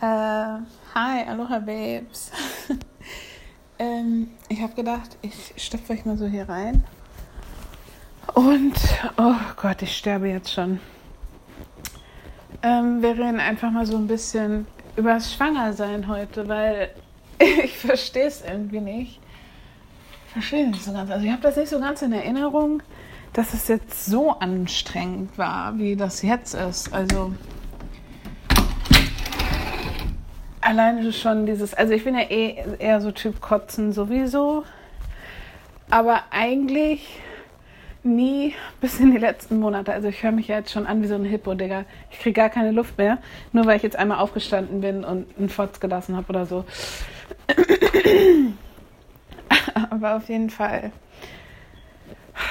Äh, hi, Aloha Babes. ähm, ich habe gedacht, ich stopfe euch mal so hier rein. Und, oh Gott, ich sterbe jetzt schon. Ähm, wir reden einfach mal so ein bisschen über das Schwangersein heute, weil ich verstehe es irgendwie nicht. Ich verstehe nicht so ganz. Also ich habe das nicht so ganz in Erinnerung, dass es jetzt so anstrengend war, wie das jetzt ist. Also alleine schon dieses, also ich bin ja eh eher so Typ Kotzen sowieso, aber eigentlich nie bis in die letzten Monate. Also ich höre mich ja jetzt schon an wie so ein Hippo, Digga. Ich kriege gar keine Luft mehr, nur weil ich jetzt einmal aufgestanden bin und einen Fotz gelassen habe oder so. aber auf jeden Fall.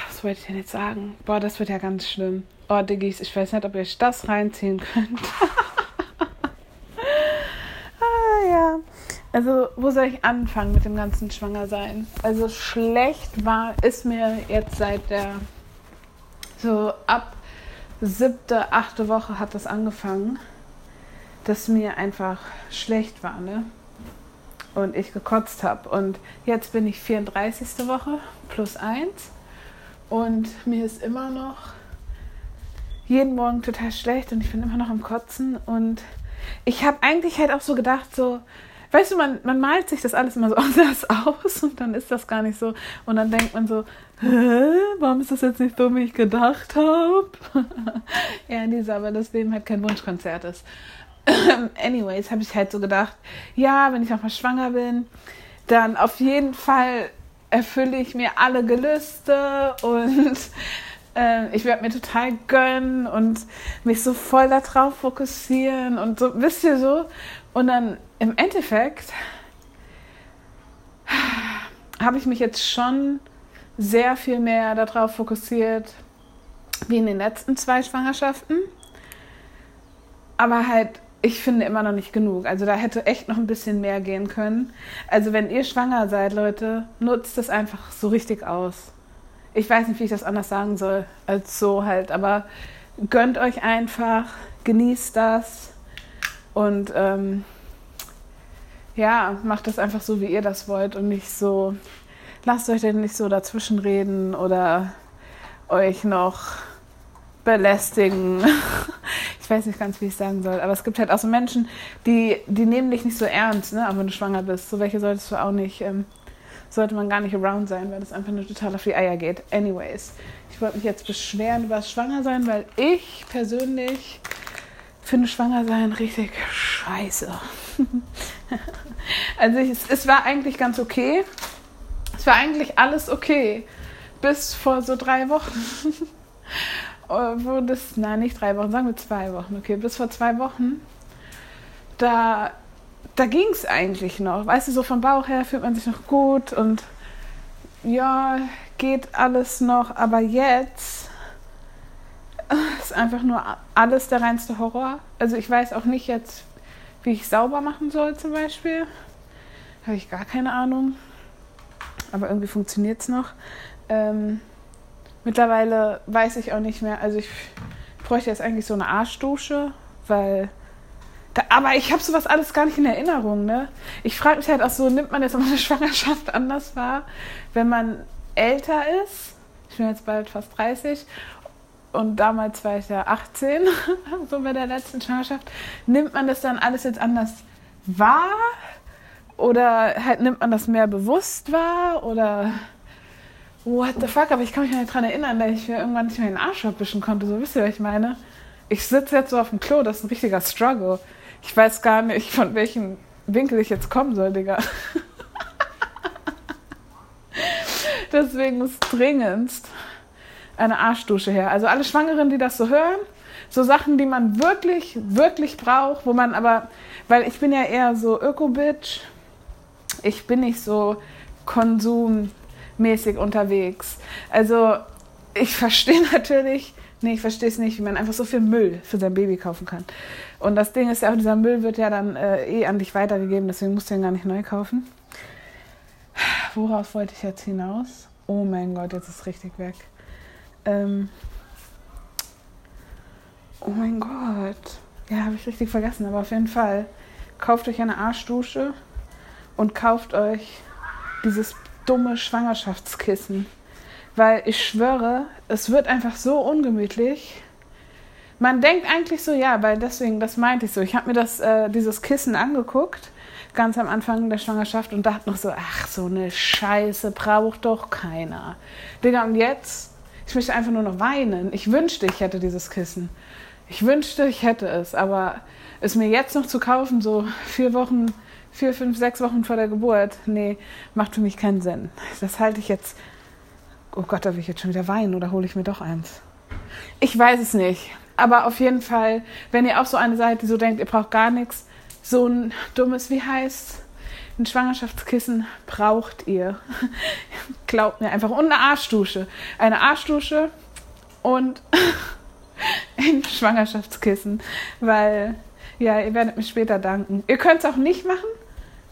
Was wollte ich denn jetzt sagen? Boah, das wird ja ganz schlimm. Oh, Diggis, ich weiß nicht, ob ihr euch das reinziehen könnt. Also, wo soll ich anfangen mit dem ganzen Schwangersein? Also, schlecht war, ist mir jetzt seit der, so ab siebte, achte Woche hat das angefangen, dass mir einfach schlecht war, ne? Und ich gekotzt habe. Und jetzt bin ich 34. Woche plus eins. Und mir ist immer noch jeden Morgen total schlecht und ich bin immer noch am Kotzen. Und ich habe eigentlich halt auch so gedacht, so, weißt du, man, man malt sich das alles immer so anders aus und dann ist das gar nicht so. Und dann denkt man so, Hä? warum ist das jetzt nicht so, wie ich gedacht habe? ja, Lisa, aber das Leben halt kein Wunschkonzert ist. Anyways, habe ich halt so gedacht, ja, wenn ich nochmal schwanger bin, dann auf jeden Fall erfülle ich mir alle Gelüste und äh, ich werde mir total gönnen und mich so voll darauf fokussieren und so, wisst ihr so? Und dann im Endeffekt habe ich mich jetzt schon sehr viel mehr darauf fokussiert, wie in den letzten zwei Schwangerschaften. Aber halt, ich finde immer noch nicht genug. Also da hätte echt noch ein bisschen mehr gehen können. Also wenn ihr schwanger seid, Leute, nutzt es einfach so richtig aus. Ich weiß nicht, wie ich das anders sagen soll, als so halt. Aber gönnt euch einfach, genießt das und ähm, ja, macht das einfach so, wie ihr das wollt und nicht so, lasst euch denn nicht so dazwischen reden oder euch noch belästigen. ich weiß nicht ganz, wie ich sagen soll, aber es gibt halt auch so Menschen, die, die nehmen dich nicht so ernst, ne? aber wenn du schwanger bist. So welche solltest du auch nicht, ähm, sollte man gar nicht around sein, weil das einfach nur total auf die Eier geht. Anyways, ich wollte mich jetzt beschweren über das Schwangersein, weil ich persönlich finde Schwangersein richtig scheiße. also ich, es war eigentlich ganz okay. Es war eigentlich alles okay. Bis vor so drei Wochen. Wo das, nein, nicht drei Wochen, sagen wir zwei Wochen, okay. Bis vor zwei Wochen, da, da ging es eigentlich noch. Weißt du, so vom Bauch her fühlt man sich noch gut und ja, geht alles noch. Aber jetzt ist einfach nur alles der reinste Horror. Also ich weiß auch nicht jetzt, wie ich sauber machen soll zum Beispiel. Habe ich gar keine Ahnung. Aber irgendwie funktioniert es noch. Ähm, mittlerweile weiß ich auch nicht mehr. Also ich bräuchte jetzt eigentlich so eine Arschdusche, weil. Da, aber ich habe sowas alles gar nicht in Erinnerung. Ne? Ich frage mich halt auch so, nimmt man jetzt meine Schwangerschaft anders wahr, wenn man älter ist? Ich bin jetzt bald fast 30 und damals war ich ja 18, so bei der letzten Schwangerschaft, nimmt man das dann alles jetzt anders wahr? Oder halt nimmt man das mehr bewusst wahr? Oder what the fuck? Aber ich kann mich nicht daran erinnern, dass ich mir irgendwann nicht mehr den Arsch abwischen konnte. So wisst ihr, was ich meine? Ich sitze jetzt so auf dem Klo, das ist ein richtiger Struggle. Ich weiß gar nicht, von welchem Winkel ich jetzt kommen soll, Digga. Deswegen muss dringendst eine Arschdusche her. Also alle Schwangeren, die das so hören, so Sachen, die man wirklich, wirklich braucht, wo man aber, weil ich bin ja eher so Öko-Bitch, ich bin nicht so konsummäßig unterwegs. Also ich verstehe natürlich, nee, ich verstehe es nicht, wie man einfach so viel Müll für sein Baby kaufen kann. Und das Ding ist ja auch, dieser Müll wird ja dann äh, eh an dich weitergegeben, deswegen musst du ihn gar nicht neu kaufen. Worauf wollte ich jetzt hinaus? Oh mein Gott, jetzt ist es richtig weg. Ähm oh mein Gott. Ja, habe ich richtig vergessen, aber auf jeden Fall kauft euch eine Arschdusche und kauft euch dieses dumme Schwangerschaftskissen. Weil ich schwöre, es wird einfach so ungemütlich. Man denkt eigentlich so, ja, weil deswegen, das meinte ich so. Ich habe mir das, äh, dieses Kissen angeguckt, ganz am Anfang der Schwangerschaft und dachte noch so, ach, so eine Scheiße braucht doch keiner. Digga, und jetzt, ich möchte einfach nur noch weinen. Ich wünschte, ich hätte dieses Kissen. Ich wünschte, ich hätte es, aber es mir jetzt noch zu kaufen, so vier Wochen, vier, fünf, sechs Wochen vor der Geburt, nee, macht für mich keinen Sinn. Das halte ich jetzt. Oh Gott, da will ich jetzt schon wieder weinen oder hole ich mir doch eins? Ich weiß es nicht. Aber auf jeden Fall, wenn ihr auch so eine seid, die so denkt, ihr braucht gar nichts, so ein dummes, wie heißt ein Schwangerschaftskissen braucht ihr. Glaubt mir einfach. Und eine Arschdusche. Eine Arschdusche und ein Schwangerschaftskissen. Weil, ja, ihr werdet mir später danken. Ihr könnt es auch nicht machen.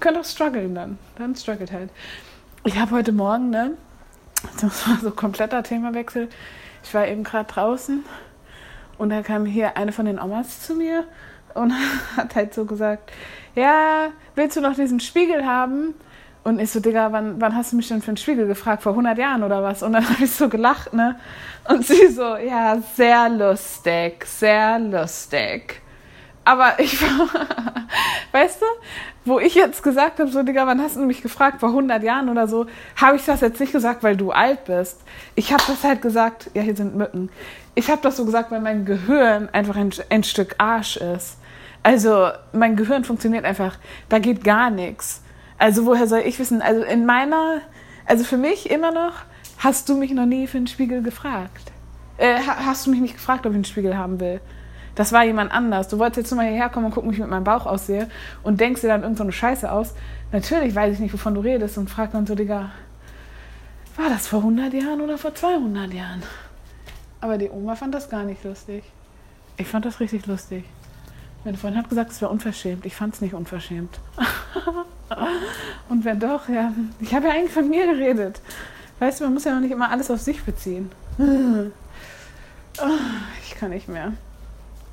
Könnt auch strugglen dann. Dann struggelt halt. Ich habe heute Morgen, ne? Das war so kompletter Themawechsel. Ich war eben gerade draußen und da kam hier eine von den Omas zu mir und hat halt so gesagt, ja, willst du noch diesen Spiegel haben? Und ich so, Digga, wann, wann hast du mich denn für einen Spiegel gefragt? Vor 100 Jahren oder was? Und dann habe ich so gelacht, ne? Und sie so, ja, sehr lustig, sehr lustig. Aber ich war, weißt du, wo ich jetzt gesagt habe, so, Digga, wann hast du mich gefragt? Vor 100 Jahren oder so, habe ich das jetzt nicht gesagt, weil du alt bist. Ich habe das halt gesagt, ja, hier sind Mücken ich habe das so gesagt, weil mein Gehirn einfach ein, ein Stück Arsch ist. Also mein Gehirn funktioniert einfach, da geht gar nichts. Also woher soll ich wissen? Also in meiner, also für mich immer noch, hast du mich noch nie für einen Spiegel gefragt. Äh, hast du mich nicht gefragt, ob ich einen Spiegel haben will? Das war jemand anders. Du wolltest jetzt nur mal hierher kommen und gucken, wie ich mit meinem Bauch aussehe und denkst dir dann irgendeine so Scheiße aus. Natürlich weiß ich nicht, wovon du redest und frag dann so, Digga, war das vor 100 Jahren oder vor 200 Jahren? Aber die Oma fand das gar nicht lustig. Ich fand das richtig lustig. Meine Freundin hat gesagt, es wäre unverschämt. Ich fand es nicht unverschämt. Und wenn doch, ja. Ich habe ja eigentlich von mir geredet. Weißt du, man muss ja noch nicht immer alles auf sich beziehen. Ich kann nicht mehr.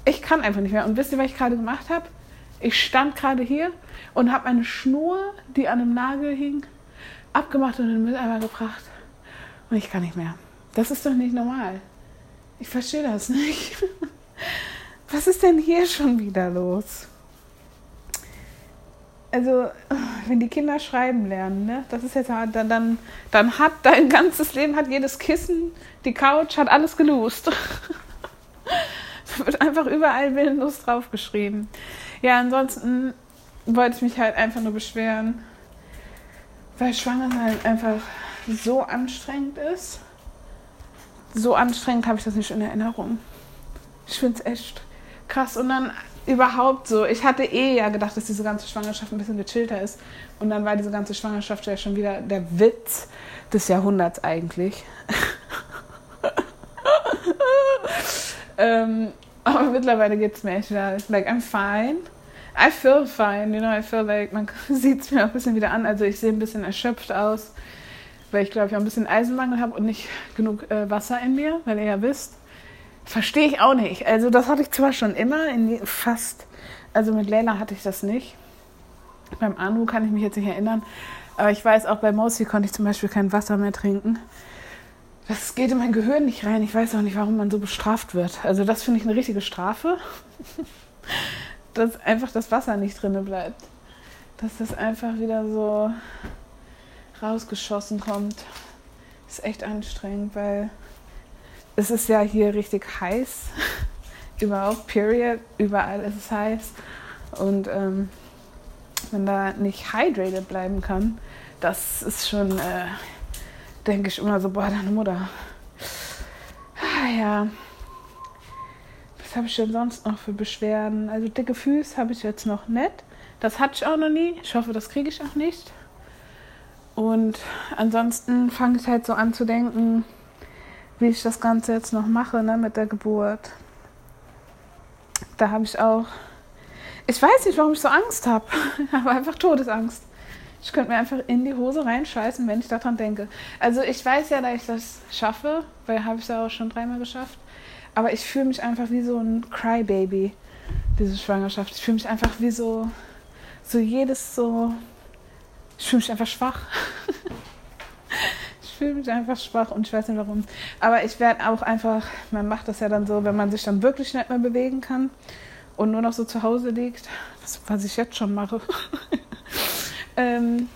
Ich kann einfach nicht mehr. Und wisst ihr, was ich gerade gemacht habe? Ich stand gerade hier und habe eine Schnur, die an einem Nagel hing, abgemacht und in den Mülleimer gebracht. Und ich kann nicht mehr. Das ist doch nicht normal. Ich verstehe das nicht. Was ist denn hier schon wieder los? Also, wenn die Kinder schreiben lernen, ne, das ist jetzt dann, dann, dann hat dein ganzes Leben, hat jedes Kissen, die Couch, hat alles gelost. da wird einfach überall willenlos draufgeschrieben. Ja, ansonsten wollte ich mich halt einfach nur beschweren, weil Schwangersein einfach so anstrengend ist so anstrengend habe ich das nicht in Erinnerung. Ich finde es echt krass. Und dann überhaupt so, ich hatte eh ja gedacht, dass diese ganze Schwangerschaft ein bisschen gechillter ist. Und dann war diese ganze Schwangerschaft ja schon wieder der Witz des Jahrhunderts eigentlich. ähm, aber mittlerweile geht es mir echt wieder, like, I'm fine. I feel fine, you know, I feel like, man sieht es mir auch ein bisschen wieder an. Also ich sehe ein bisschen erschöpft aus weil ich glaube ich auch ein bisschen Eisenmangel habe und nicht genug äh, Wasser in mir, weil ihr ja wisst. Verstehe ich auch nicht. Also das hatte ich zwar schon immer, in fast, also mit Leila hatte ich das nicht. Beim Anu kann ich mich jetzt nicht erinnern. Aber ich weiß, auch bei Mosi konnte ich zum Beispiel kein Wasser mehr trinken. Das geht in mein Gehirn nicht rein. Ich weiß auch nicht, warum man so bestraft wird. Also das finde ich eine richtige Strafe. dass einfach das Wasser nicht drinne bleibt. Dass das einfach wieder so rausgeschossen kommt. Ist echt anstrengend, weil es ist ja hier richtig heiß. Überhaupt, period. Überall ist es heiß. Und ähm, wenn da nicht hydrated bleiben kann, das ist schon, äh, denke ich immer so, boah, deine Mutter. Ah, ja. Was habe ich denn sonst noch für Beschwerden? Also dicke Füße habe ich jetzt noch nicht. Das hatte ich auch noch nie. Ich hoffe, das kriege ich auch nicht. Und ansonsten fange ich halt so an zu denken, wie ich das Ganze jetzt noch mache ne, mit der Geburt. Da habe ich auch, ich weiß nicht, warum ich so Angst habe, aber einfach Todesangst. Ich könnte mir einfach in die Hose reinscheißen, wenn ich daran denke. Also ich weiß ja, dass ich das schaffe, weil habe ich es ja auch schon dreimal geschafft. Aber ich fühle mich einfach wie so ein Crybaby, diese Schwangerschaft. Ich fühle mich einfach wie so, so jedes so, ich fühle mich einfach schwach. ich fühle mich einfach schwach und ich weiß nicht warum. Aber ich werde auch einfach, man macht das ja dann so, wenn man sich dann wirklich nicht mehr bewegen kann und nur noch so zu Hause liegt, was ich jetzt schon mache. ähm,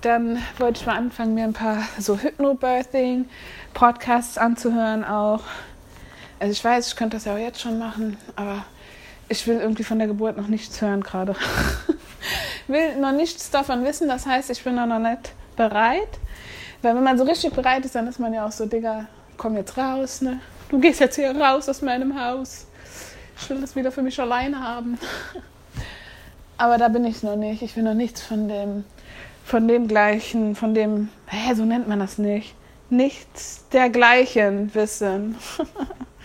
dann wollte ich mal anfangen, mir ein paar so Hypnobirthing-Podcasts anzuhören auch. Also ich weiß, ich könnte das ja auch jetzt schon machen, aber ich will irgendwie von der Geburt noch nichts hören gerade. will noch nichts davon wissen, das heißt, ich bin noch nicht bereit. Weil wenn man so richtig bereit ist, dann ist man ja auch so, Digga, komm jetzt raus, ne? Du gehst jetzt hier raus aus meinem Haus. Ich will das wieder für mich alleine haben. Aber da bin ich noch nicht. Ich will noch nichts von dem von dem gleichen, von dem, hä, so nennt man das nicht, nichts dergleichen wissen.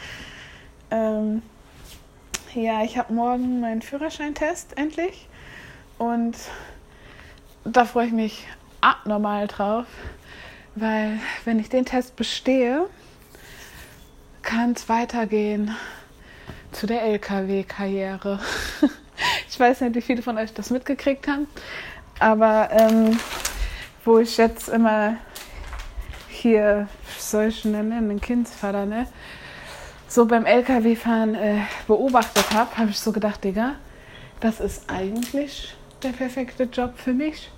ähm, ja, ich habe morgen meinen Führerscheintest endlich und da freue ich mich abnormal drauf, weil wenn ich den Test bestehe, kann es weitergehen zu der LKW-Karriere. ich weiß nicht, wie viele von euch das mitgekriegt haben, aber ähm, wo ich jetzt immer hier, ich nennen, einen Kindsvater, ne? So beim LKW-Fahren äh, beobachtet habe, habe ich so gedacht, Digga, das ist eigentlich der perfekte Job für mich.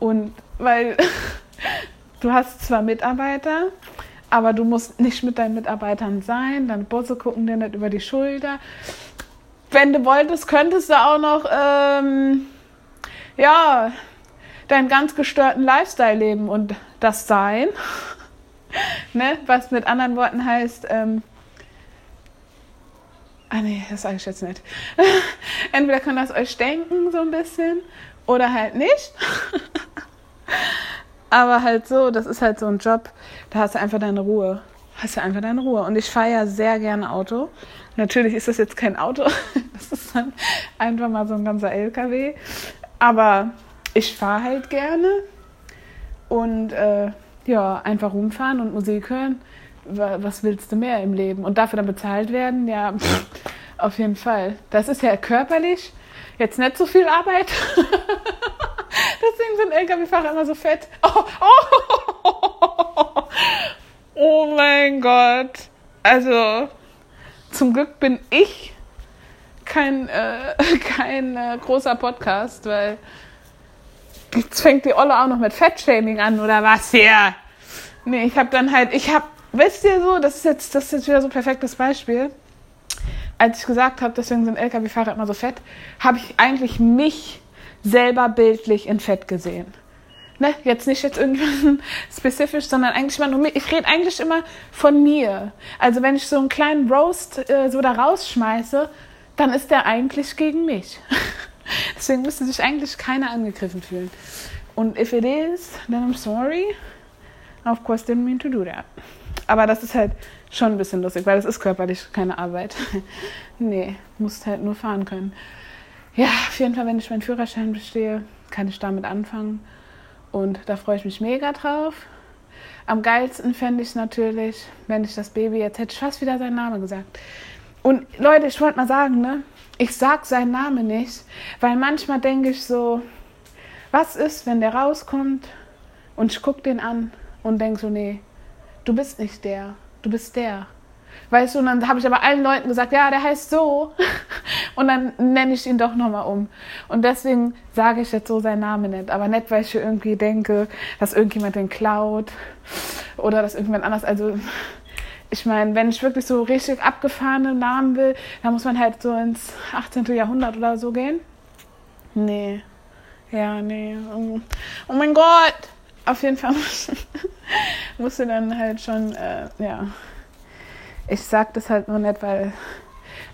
Und weil du hast zwar Mitarbeiter, aber du musst nicht mit deinen Mitarbeitern sein, deine Bosse gucken dir nicht über die Schulter. Wenn du wolltest, könntest du auch noch ähm, ja, deinen ganz gestörten Lifestyle leben und das sein. ne? Was mit anderen Worten heißt, ähm, ah nee, das sage ich jetzt nicht. Entweder kann das euch denken so ein bisschen oder halt nicht. Aber halt so, das ist halt so ein Job, da hast du einfach deine Ruhe. Hast du einfach deine Ruhe. Und ich fahre ja sehr gerne Auto. Natürlich ist das jetzt kein Auto, das ist dann einfach mal so ein ganzer LKW. Aber ich fahre halt gerne und äh, ja, einfach rumfahren und Musik hören. Was willst du mehr im Leben? Und dafür dann bezahlt werden? Ja, pff, auf jeden Fall. Das ist ja körperlich jetzt nicht so viel Arbeit. Deswegen sind LKW-Fahrer immer so fett. Oh, oh, oh mein Gott. Also, zum Glück bin ich kein, äh, kein äh, großer Podcast, weil jetzt fängt die Olle auch noch mit Fettshaming an oder was hier? Nee, ich habe dann halt, ich habe, wisst ihr so, das ist jetzt, das ist jetzt wieder so ein perfektes Beispiel. Als ich gesagt habe, deswegen sind LKW-Fahrer immer so fett, habe ich eigentlich mich selber bildlich in Fett gesehen. Ne, jetzt nicht jetzt irgendwas spezifisch, sondern eigentlich immer nur mir. Ich rede eigentlich immer von mir. Also wenn ich so einen kleinen Roast äh, so da rausschmeiße, dann ist der eigentlich gegen mich. Deswegen müsste sich eigentlich keiner angegriffen fühlen. Und if it is, then I'm sorry. Of course, didn't mean to do that. Aber das ist halt schon ein bisschen lustig, weil das ist körperlich keine Arbeit. nee, musst halt nur fahren können. Ja, auf jeden Fall, wenn ich meinen Führerschein bestehe, kann ich damit anfangen. Und da freue ich mich mega drauf. Am geilsten fände ich natürlich, wenn ich das Baby, jetzt hätte ich fast wieder seinen Namen gesagt, und Leute, ich wollte mal sagen, ne? Ich sag seinen Namen nicht, weil manchmal denke ich so, was ist, wenn der rauskommt und ich gucke den an und denke so, nee, du bist nicht der, du bist der. Weißt du, und dann habe ich aber allen Leuten gesagt, ja, der heißt so. Und dann nenne ich ihn doch nochmal um. Und deswegen sage ich jetzt so seinen Namen nicht. Aber nicht, weil ich irgendwie denke, dass irgendjemand den klaut oder dass irgendjemand anders. Also ich meine, wenn ich wirklich so richtig abgefahrene Namen will, dann muss man halt so ins 18. Jahrhundert oder so gehen. Nee. Ja, nee. Oh mein Gott! Auf jeden Fall musst du dann halt schon, äh, ja. Ich sag das halt nur nicht, weil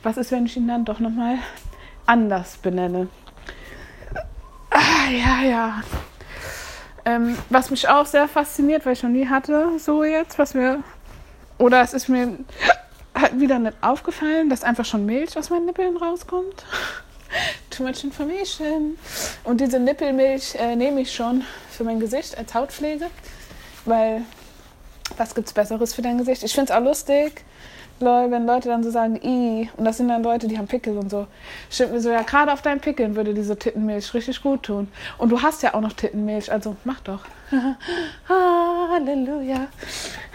was ist, wenn ich ihn dann doch nochmal anders benenne? Ah, ja, ja. Ähm, was mich auch sehr fasziniert, weil ich noch nie hatte, so jetzt, was wir oder es ist mir halt wieder nicht aufgefallen, dass einfach schon Milch aus meinen Nippeln rauskommt. Too much information. Und diese Nippelmilch äh, nehme ich schon für mein Gesicht als Hautpflege, weil was gibt es Besseres für dein Gesicht? Ich finde es auch lustig, lol, wenn Leute dann so sagen, i, und das sind dann Leute, die haben Pickel und so. Stimmt mir so, ja, gerade auf deinen Pickeln würde diese Tittenmilch richtig gut tun. Und du hast ja auch noch Tittenmilch, also mach doch. Halleluja,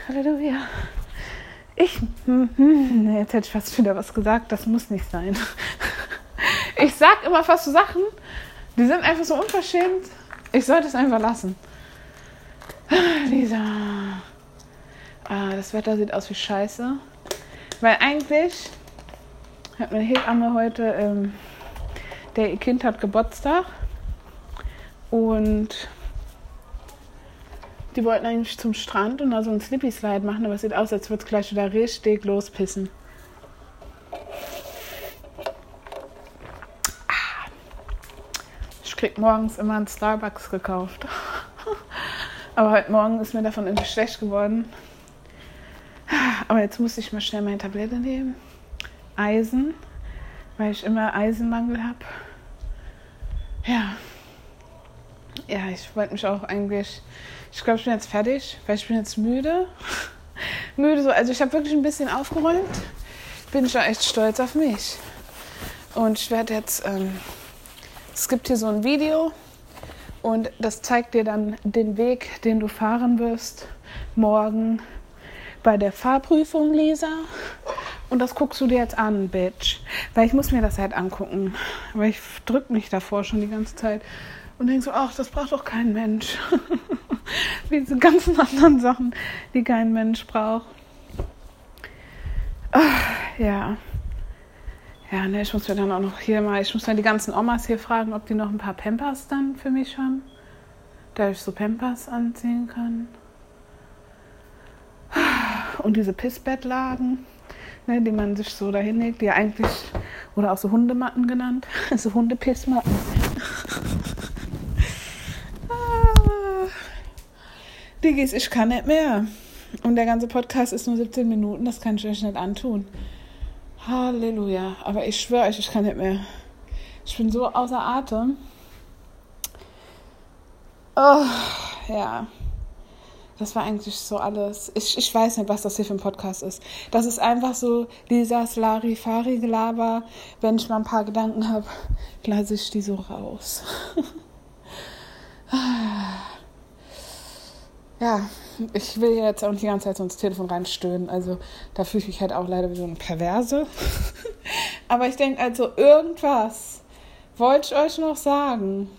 Halleluja. Ich, hm, hm, jetzt hätte ich fast wieder was gesagt, das muss nicht sein. Ich sag immer fast so Sachen, die sind einfach so unverschämt. Ich sollte es einfach lassen. Lisa. Ah, das Wetter sieht aus wie Scheiße. Weil eigentlich hat meine Hebamme heute, ähm, der ihr Kind hat Geburtstag. Und die wollten eigentlich zum Strand und da so ein Slippy Slide machen, aber es sieht aus, als würde es gleich wieder richtig lospissen. Ah. Ich krieg morgens immer einen Starbucks gekauft. aber heute Morgen ist mir davon irgendwie schlecht geworden. Aber jetzt muss ich mal schnell meine Tablette nehmen. Eisen, weil ich immer Eisenmangel habe. Ja. Ja, ich wollte mich auch eigentlich. Ich glaube, ich bin jetzt fertig, weil ich bin jetzt müde. müde so. Also ich habe wirklich ein bisschen aufgeräumt. Bin schon echt stolz auf mich. Und ich werde jetzt. Ähm, es gibt hier so ein Video und das zeigt dir dann den Weg, den du fahren wirst morgen bei der Fahrprüfung, Lisa. Und das guckst du dir jetzt an, Bitch. Weil ich muss mir das halt angucken. Weil ich drück mich davor schon die ganze Zeit. Und denk so, ach, das braucht doch kein Mensch. Wie diese ganzen anderen Sachen, die kein Mensch braucht. Ach, ja. Ja, ne, ich muss mir dann auch noch hier mal, ich muss dann die ganzen Omas hier fragen, ob die noch ein paar Pampers dann für mich haben. Da ich so Pampers anziehen kann und diese Pissbettlagen, ne, die man sich so dahin legt, die eigentlich, oder auch so Hundematten genannt, so Hundepissmatten. ah. Diggis, ich kann nicht mehr. Und der ganze Podcast ist nur 17 Minuten, das kann ich euch nicht antun. Halleluja. Aber ich schwöre euch, ich kann nicht mehr. Ich bin so außer Atem. Oh, ja. Das war eigentlich so alles. Ich, ich weiß nicht, was das hier für ein Podcast ist. Das ist einfach so Lisas Larifari-Gelaber. Wenn ich mal ein paar Gedanken habe, lasse ich die so raus. ja, ich will jetzt auch nicht die ganze Zeit so ins Telefon reinstöhnen. Also da fühle ich mich halt auch leider wie so eine Perverse. Aber ich denke, also irgendwas wollte ich euch noch sagen.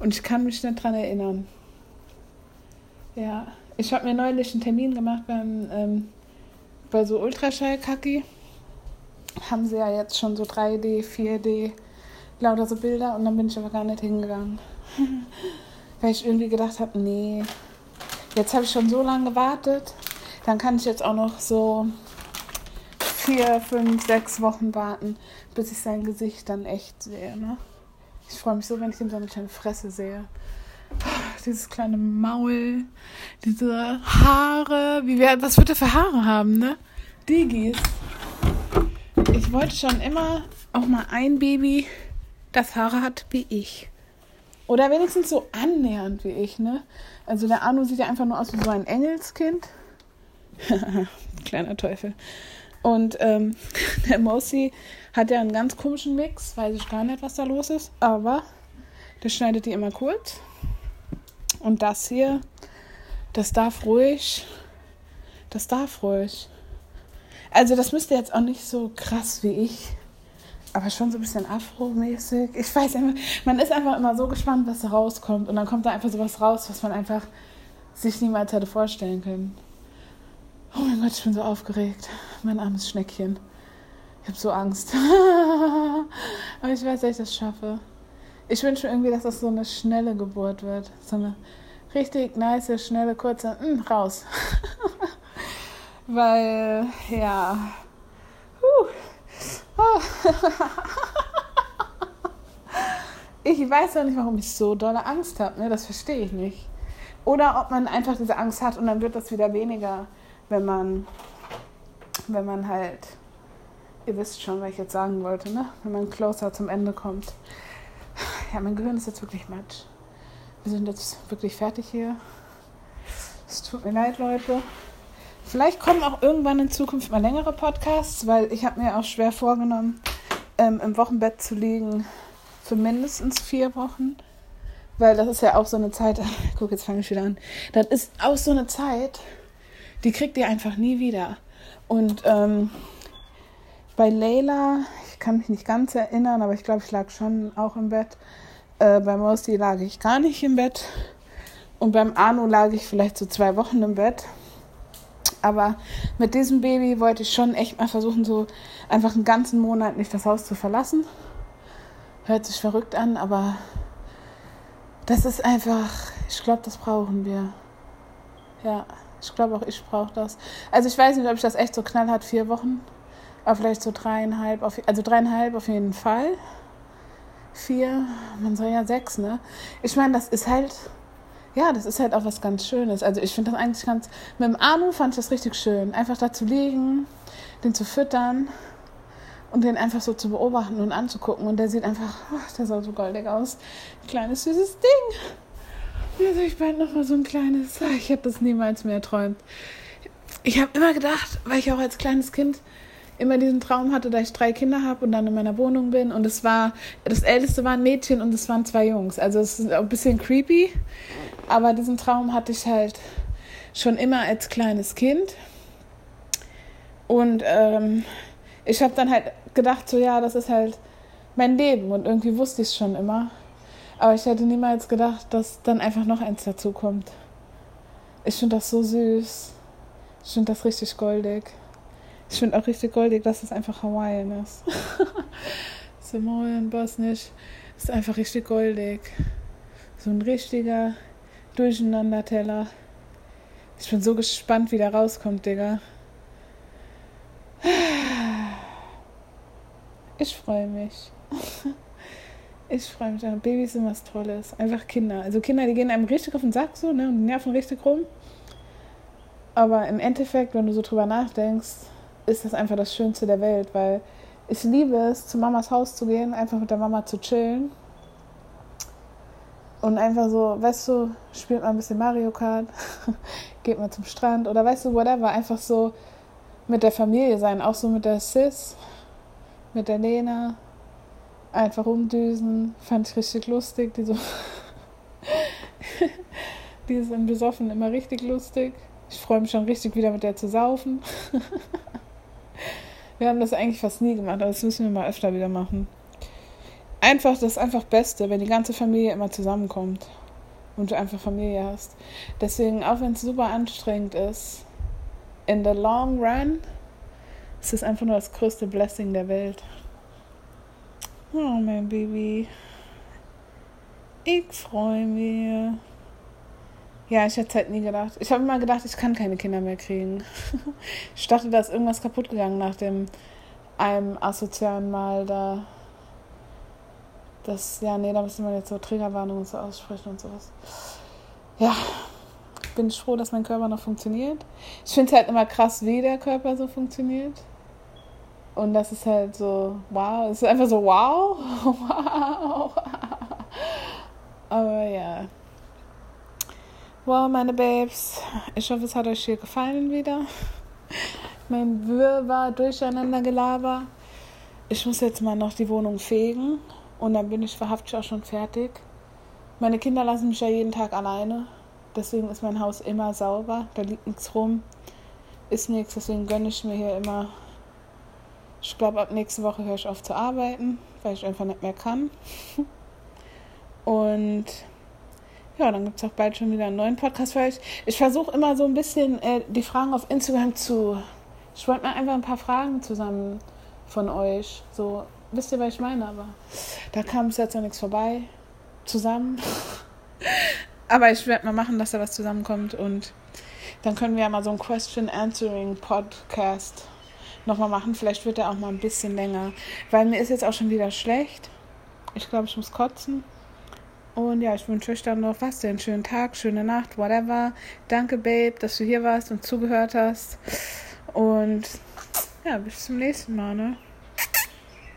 Und ich kann mich nicht dran erinnern. Ja, ich habe mir neulich einen Termin gemacht beim, ähm, bei so Ultraschall-Kacki. Haben sie ja jetzt schon so 3D, 4D, lauter so Bilder und dann bin ich aber gar nicht hingegangen. Weil ich irgendwie gedacht habe, nee, jetzt habe ich schon so lange gewartet, dann kann ich jetzt auch noch so vier, fünf, sechs Wochen warten, bis ich sein Gesicht dann echt sehe. Ne? Ich freue mich so, wenn ich ihm so eine kleine Fresse sehe dieses kleine Maul, diese Haare. Wie wir, was wird er für Haare haben, ne? Digis. Ich wollte schon immer auch mal ein Baby, das Haare hat wie ich. Oder wenigstens so annähernd wie ich, ne? Also der Anu sieht ja einfach nur aus wie so ein Engelskind. Kleiner Teufel. Und ähm, der Mosi hat ja einen ganz komischen Mix, weiß ich gar nicht, was da los ist. Aber der schneidet die immer kurz. Und das hier, das darf ruhig, das darf ruhig. Also das müsste jetzt auch nicht so krass wie ich, aber schon so ein bisschen Afro-mäßig. Ich weiß immer, man ist einfach immer so gespannt, was da rauskommt. Und dann kommt da einfach sowas raus, was man einfach sich niemals hätte vorstellen können. Oh mein Gott, ich bin so aufgeregt. Mein armes Schneckchen. Ich habe so Angst. Aber ich weiß, dass ich das schaffe. Ich wünsche mir irgendwie, dass das so eine schnelle Geburt wird. So eine richtig nice, schnelle, kurze, mh, hm, raus. Weil, ja. ich weiß ja nicht, warum ich so dolle Angst habe. Ne? Das verstehe ich nicht. Oder ob man einfach diese Angst hat und dann wird das wieder weniger, wenn man, wenn man halt, ihr wisst schon, was ich jetzt sagen wollte, ne? wenn man closer zum Ende kommt. Ja, mein Gehirn ist jetzt wirklich matsch. Wir sind jetzt wirklich fertig hier. Es tut mir leid, Leute. Vielleicht kommen auch irgendwann in Zukunft mal längere Podcasts, weil ich habe mir auch schwer vorgenommen, ähm, im Wochenbett zu liegen für mindestens vier Wochen. Weil das ist ja auch so eine Zeit, guck, jetzt fange ich wieder an. Das ist auch so eine Zeit, die kriegt ihr einfach nie wieder. Und ähm, bei Leila, ich kann mich nicht ganz erinnern, aber ich glaube, ich lag schon auch im Bett. Äh, bei Mosti lag ich gar nicht im Bett. Und beim Arno lag ich vielleicht so zwei Wochen im Bett. Aber mit diesem Baby wollte ich schon echt mal versuchen, so einfach einen ganzen Monat nicht das Haus zu verlassen. Hört sich verrückt an, aber das ist einfach, ich glaube, das brauchen wir. Ja, ich glaube auch, ich brauche das. Also ich weiß nicht, ob ich das echt so knallhart vier Wochen, aber vielleicht so dreieinhalb, auf, also dreieinhalb auf jeden Fall. Vier, man soll ja sechs, ne? Ich meine, das ist halt, ja, das ist halt auch was ganz Schönes. Also ich finde das eigentlich ganz, mit dem Arno fand ich das richtig schön. Einfach da zu liegen, den zu füttern und den einfach so zu beobachten und anzugucken. Und der sieht einfach, ach, der sah so goldig aus. Ein kleines, süßes Ding. Und jetzt habe ich bald nochmal so ein kleines, ich habe das niemals mehr erträumt. Ich habe immer gedacht, weil ich auch als kleines Kind immer diesen Traum hatte, dass ich drei Kinder habe und dann in meiner Wohnung bin. Und es war, das älteste war ein Mädchen und es waren zwei Jungs. Also es ist ein bisschen creepy. Aber diesen Traum hatte ich halt schon immer als kleines Kind. Und ähm, ich habe dann halt gedacht, so ja, das ist halt mein Leben. Und irgendwie wusste ich es schon immer. Aber ich hätte niemals gedacht, dass dann einfach noch eins dazukommt. Ich finde das so süß. Ich finde das richtig goldig. Ich finde auch richtig goldig, dass es einfach Hawaiian ist. Samoan, Bosnisch ist einfach richtig goldig. So ein richtiger Durcheinanderteller. Ich bin so gespannt, wie der rauskommt, Digga. Ich freue mich. Ich freue mich. Babys sind was Tolles. Einfach Kinder. Also Kinder, die gehen einem richtig auf den Sack so, ne? Und nerven richtig rum. Aber im Endeffekt, wenn du so drüber nachdenkst, ist das einfach das Schönste der Welt, weil ich liebe es, zu Mamas Haus zu gehen, einfach mit der Mama zu chillen. Und einfach so, weißt du, spielt mal ein bisschen Mario Kart, geht mal zum Strand oder weißt du, whatever, einfach so mit der Familie sein, auch so mit der Sis, mit der Lena, einfach rumdüsen, fand ich richtig lustig, die so, die sind besoffen immer richtig lustig. Ich freue mich schon richtig wieder mit der zu saufen. Wir haben das eigentlich fast nie gemacht, aber das müssen wir mal öfter wieder machen. Einfach, das ist einfach Beste, wenn die ganze Familie immer zusammenkommt und du einfach Familie hast. Deswegen, auch wenn es super anstrengend ist, in the long run ist es einfach nur das größte Blessing der Welt. Oh, mein Baby. Ich freue mich. Ja, ich hätte es halt nie gedacht. Ich habe immer gedacht, ich kann keine Kinder mehr kriegen. ich dachte, da ist irgendwas kaputt gegangen nach dem einem asozialen Mal da. Das, ja, nee, da müssen wir jetzt so Triggerwarnungen und so aussprechen und sowas. Ja, bin ich froh, dass mein Körper noch funktioniert. Ich finde es halt immer krass, wie der Körper so funktioniert. Und das ist halt so, wow, es ist einfach so, wow, wow. Aber ja. Wow, meine Babes. Ich hoffe, es hat euch hier gefallen wieder. Mein Wirrwarr, Durcheinander, Gelaber. Ich muss jetzt mal noch die Wohnung fegen und dann bin ich wahrhaftig auch schon fertig. Meine Kinder lassen mich ja jeden Tag alleine. Deswegen ist mein Haus immer sauber. Da liegt nichts rum. Ist nichts. Deswegen gönne ich mir hier immer. Ich glaube, ab nächste Woche höre ich auf zu arbeiten, weil ich einfach nicht mehr kann. Und ja, dann gibt es auch bald schon wieder einen neuen Podcast für euch. Ich versuche immer so ein bisschen äh, die Fragen auf Instagram zu. Ich wollte mal einfach ein paar Fragen zusammen von euch. So, wisst ihr, was ich meine? Aber da kam es jetzt noch nichts vorbei. Zusammen. Aber ich werde mal machen, dass da was zusammenkommt und dann können wir ja mal so einen Question-Answering-Podcast nochmal machen. Vielleicht wird der auch mal ein bisschen länger. Weil mir ist jetzt auch schon wieder schlecht. Ich glaube, ich muss kotzen. Und ja, ich wünsche euch dann noch was, einen schönen Tag, schöne Nacht, whatever. Danke, Babe, dass du hier warst und zugehört hast. Und ja, bis zum nächsten Mal, ne?